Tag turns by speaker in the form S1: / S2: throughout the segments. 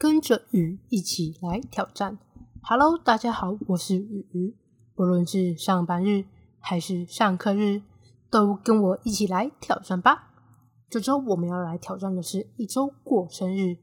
S1: 跟着雨一起来挑战。Hello，大家好，我是雨雨。不论是上班日还是上课日，都跟我一起来挑战吧。这周我们要来挑战的是一周过生日。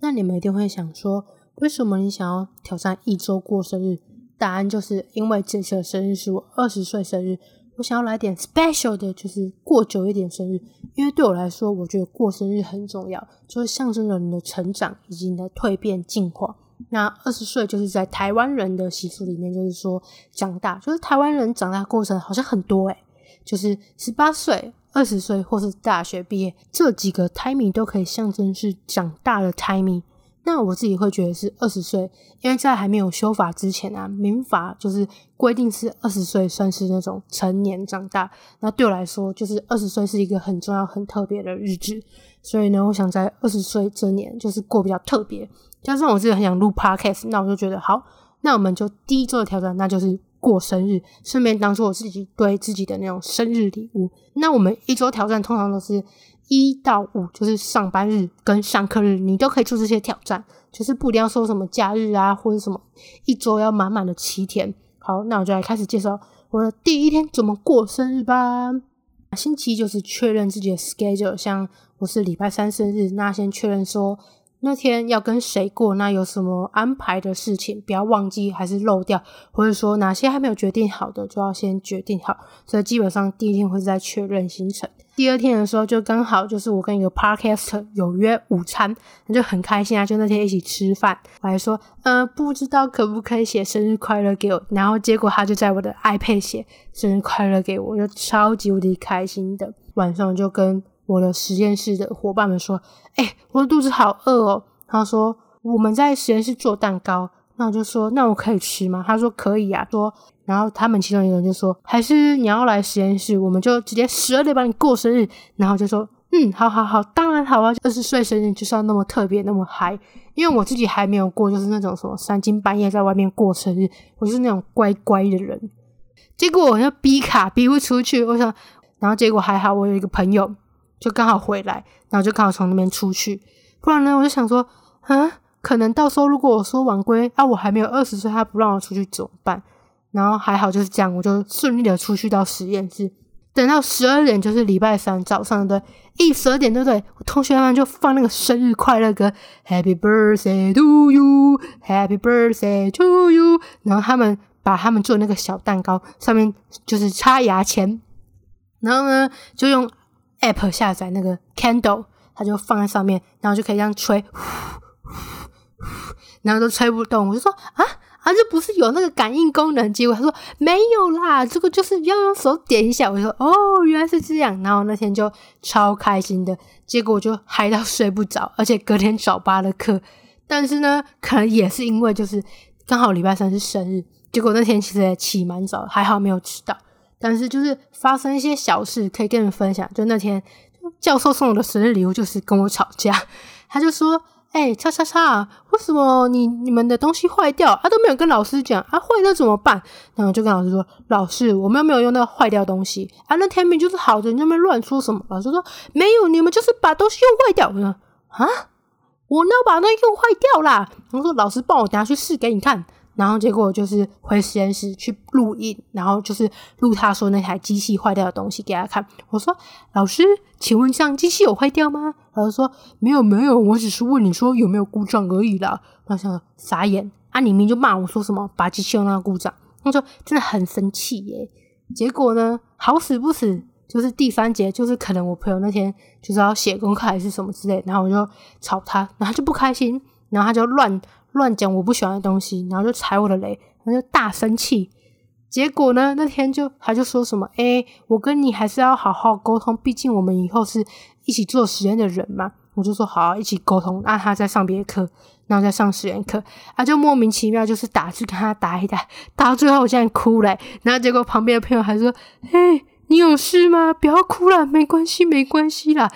S1: 那你们一定会想说，为什么你想要挑战一周过生日？答案就是因为这次的生日是我二十岁生日。我想要来点 special 的，就是过久一点生日，因为对我来说，我觉得过生日很重要，就是象征着你的成长以及你的蜕变进化。那二十岁就是在台湾人的习俗里面，就是说长大，就是台湾人长大过程好像很多诶就是十八岁、二十岁或是大学毕业这几个 timing 都可以象征是长大的 timing。那我自己会觉得是二十岁，因为在还没有修法之前啊，民法就是规定是二十岁算是那种成年长大。那对我来说，就是二十岁是一个很重要、很特别的日子。所以呢，我想在二十岁这年就是过比较特别。加上我自己很想录 podcast，那我就觉得好，那我们就第一周的挑战，那就是过生日，顺便当做我自己对自己的那种生日礼物。那我们一周挑战通常都是。一到五就是上班日跟上课日，你都可以做这些挑战，就是不一定要说什么假日啊，或者什么一周要满满的七天。好，那我就来开始介绍我的第一天怎么过生日吧。星期一就是确认自己的 schedule，像我是礼拜三生日，那先确认说。那天要跟谁过？那有什么安排的事情？不要忘记，还是漏掉，或者说哪些还没有决定好的，就要先决定好。所以基本上第一天会是在确认行程，第二天的时候就刚好就是我跟一个 podcast 有约午餐，那就很开心啊！就那天一起吃饭，我还说，呃，不知道可不可以写生日快乐给我，然后结果他就在我的 iPad 写生日快乐给我，就超级无敌开心的。晚上就跟。我的实验室的伙伴们说：“哎，我的肚子好饿哦。”他说：“我们在实验室做蛋糕。”那我就说：“那我可以吃吗？”他说：“可以啊。”说，然后他们其中一个人就说：“还是你要来实验室，我们就直接十二点帮你过生日。”然后就说：“嗯，好好好，当然好啊！二十岁生日就是要那么特别，那么嗨。因为我自己还没有过，就是那种什么三更半夜在外面过生日，我就是那种乖乖的人。结果我要逼卡逼不出去，我想，然后结果还好，我有一个朋友。就刚好回来，然后就刚好从那边出去。不然呢，我就想说，啊，可能到时候如果我说晚归啊，我还没有二十岁，他不让我出去怎么办？然后还好就是这样，我就顺利的出去到实验室。等到十二点，就是礼拜三早上对，一十二点对不对？同学们就放那个生日快乐歌，Happy Birthday to you，Happy Birthday to you。然后他们把他们做那个小蛋糕上面就是插牙签，然后呢就用。App 下载那个 candle，它就放在上面，然后就可以这样吹，然后都吹不动。我就说啊啊，这不是有那个感应功能？结果他说没有啦，这个就是要用手点一下。我就说哦，原来是这样。然后那天就超开心的，结果就嗨到睡不着，而且隔天早八的课。但是呢，可能也是因为就是刚好礼拜三是生日，结果那天其实也起蛮早，还好没有迟到。但是就是发生一些小事，可以跟你分享。就那天教授送我的生日礼物，就是跟我吵架。他就说：“哎，叉叉叉，为什么你你们的东西坏掉？啊，都没有跟老师讲啊，坏掉怎么办？”然后就跟老师说：“老师，我们又没有用那个坏掉东西啊，那天明就是好的，你那边乱说什么？”老师说：“没有，你们就是把东西用坏掉。”我说：“啊，我那把那用坏掉啦。”我说：“老师，帮我等下去试给你看。”然后结果就是回实验室去录音，然后就是录他说那台机器坏掉的东西给他看。我说：“老师，请问这样机器有坏掉吗？”老师说：“没有，没有，我只是问你说有没有故障而已啦。”我想傻眼，啊，你明就骂我说什么把机器用那个故障，他说真的很生气耶。结果呢，好死不死，就是第三节，就是可能我朋友那天就是要写功课还是什么之类，然后我就吵他，然后就不开心，然后他就乱。乱讲我不喜欢的东西，然后就踩我的雷，他就大生气。结果呢，那天就他就说什么：“哎，我跟你还是要好好沟通，毕竟我们以后是一起做实验的人嘛。”我就说：“好，一起沟通。”那他在上别的课，然后在上实验课，他就莫名其妙就是打字跟他打一打，打到最后我现在哭了。然后结果旁边的朋友还说：“嘿，你有事吗？不要哭了，没关系，没关系啦。”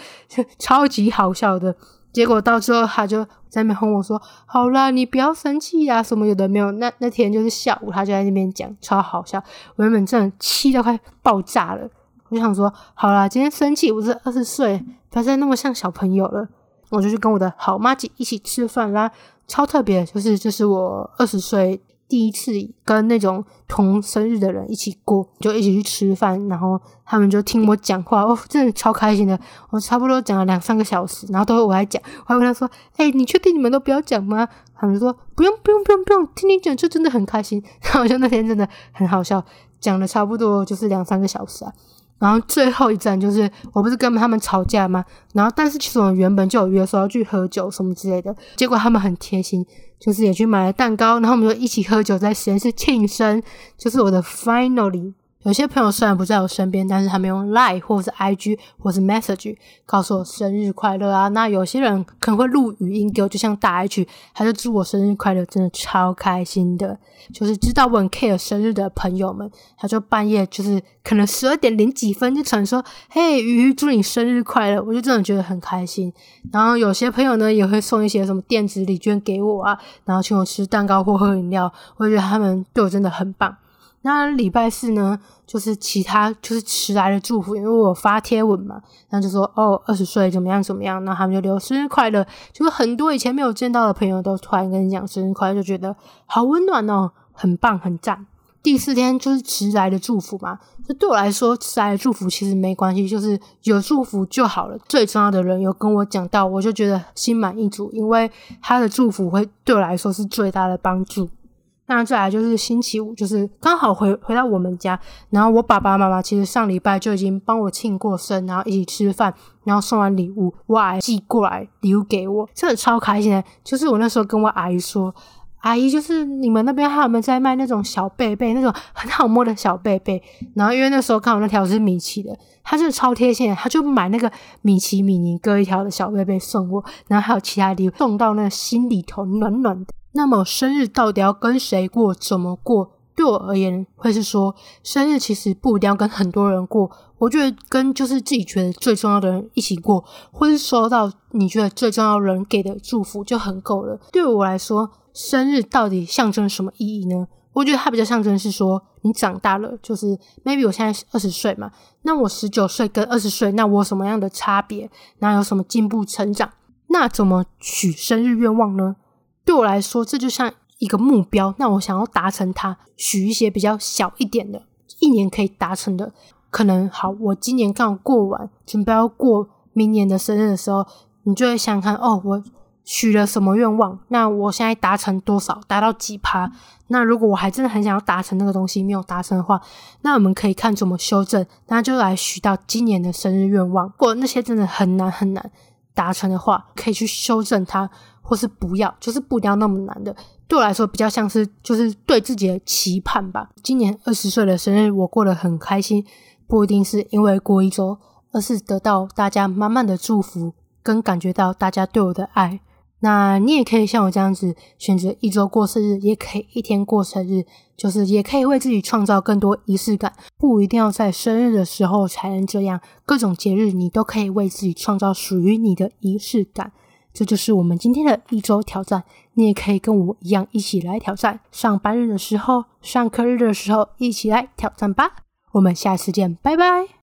S1: 超级好笑的。结果到最后他就。在那边哄我说：“好啦，你不要生气呀，什么有的没有。”那那天就是下午，他就在那边讲，超好笑。我原本真的气到快爆炸了，我就想说：“好啦，今天生气，我是二十岁，不要再那么像小朋友了。”我就去跟我的好妈姐一起吃饭啦，超特别，就是就是我二十岁。第一次跟那种同生日的人一起过，就一起去吃饭，然后他们就听我讲话，哦，真的超开心的。我差不多讲了两三个小时，然后都是我来讲，我还跟他说：“哎，你确定你们都不要讲吗？”他们说：“不用，不用，不用，不用，听你讲就真的很开心。”然后就那天真的很好笑，讲了差不多就是两三个小时啊。然后最后一站就是我不是跟他们吵架吗？然后但是其实我们原本就有约说要去喝酒什么之类的，结果他们很贴心，就是也去买了蛋糕，然后我们就一起喝酒，在实验室庆生，就是我的 finally。有些朋友虽然不在我身边，但是他们用 Line 或是 IG 或是 Message 告诉我生日快乐啊。那有些人可能会录语音给我，就像大 H，他就祝我生日快乐，真的超开心的。就是知道我很 care 生日的朋友们，他就半夜就是可能十二点零几分就传说：“嘿，鱼祝你生日快乐！”我就真的觉得很开心。然后有些朋友呢也会送一些什么电子礼券给我啊，然后请我吃蛋糕或喝饮料，我觉得他们对我真的很棒。那礼拜四呢，就是其他就是迟来的祝福，因为我发贴文嘛，然后就说哦二十岁怎么样怎么样，那他们就留生日快乐，就是很多以前没有见到的朋友都突然跟你讲生日快乐，就觉得好温暖哦，很棒很赞。第四天就是迟来的祝福嘛，就对我来说迟来的祝福其实没关系，就是有祝福就好了。最重要的人有跟我讲到，我就觉得心满意足，因为他的祝福会对我来说是最大的帮助。那再来就是星期五，就是刚好回回到我们家，然后我爸爸妈妈其实上礼拜就已经帮我庆过生，然后一起吃饭，然后送完礼物，我阿姨寄过来礼物给我，真的超开心的。就是我那时候跟我阿姨说，阿姨，就是你们那边还有没有在卖那种小贝贝，那种很好摸的小贝贝？然后因为那时候刚好那条是米奇的，他真的超贴心，他就买那个米奇米妮各一条的小贝贝送我，然后还有其他礼物送到那心里头暖暖的。那么生日到底要跟谁过？怎么过？对我而言，会是说生日其实不一定要跟很多人过。我觉得跟就是自己觉得最重要的人一起过，或是收到你觉得最重要人给的祝福就很够了。对我来说，生日到底象征什么意义呢？我觉得它比较象征是说你长大了，就是 maybe 我现在二十岁嘛，那我十九岁跟二十岁，那我什么样的差别？那有什么进步成长？那怎么许生日愿望呢？对我来说，这就像一个目标。那我想要达成它，许一些比较小一点的，一年可以达成的。可能好，我今年刚好过完，准备要过明年的生日的时候，你就会想看哦，我许了什么愿望？那我现在达成多少？达到几趴？那如果我还真的很想要达成那个东西，没有达成的话，那我们可以看怎么修正。那就来许到今年的生日愿望。如果那些真的很难很难达成的话，可以去修正它。或是不要，就是不要那么难的。对我来说，比较像是就是对自己的期盼吧。今年二十岁的生日，我过得很开心，不一定是因为过一周，而是得到大家满满的祝福，跟感觉到大家对我的爱。那你也可以像我这样子，选择一周过生日，也可以一天过生日，就是也可以为自己创造更多仪式感。不一定要在生日的时候才能这样，各种节日你都可以为自己创造属于你的仪式感。这就是我们今天的一周挑战，你也可以跟我一样一起来挑战。上班日的时候、上课日的时候，一起来挑战吧。我们下次见，拜拜。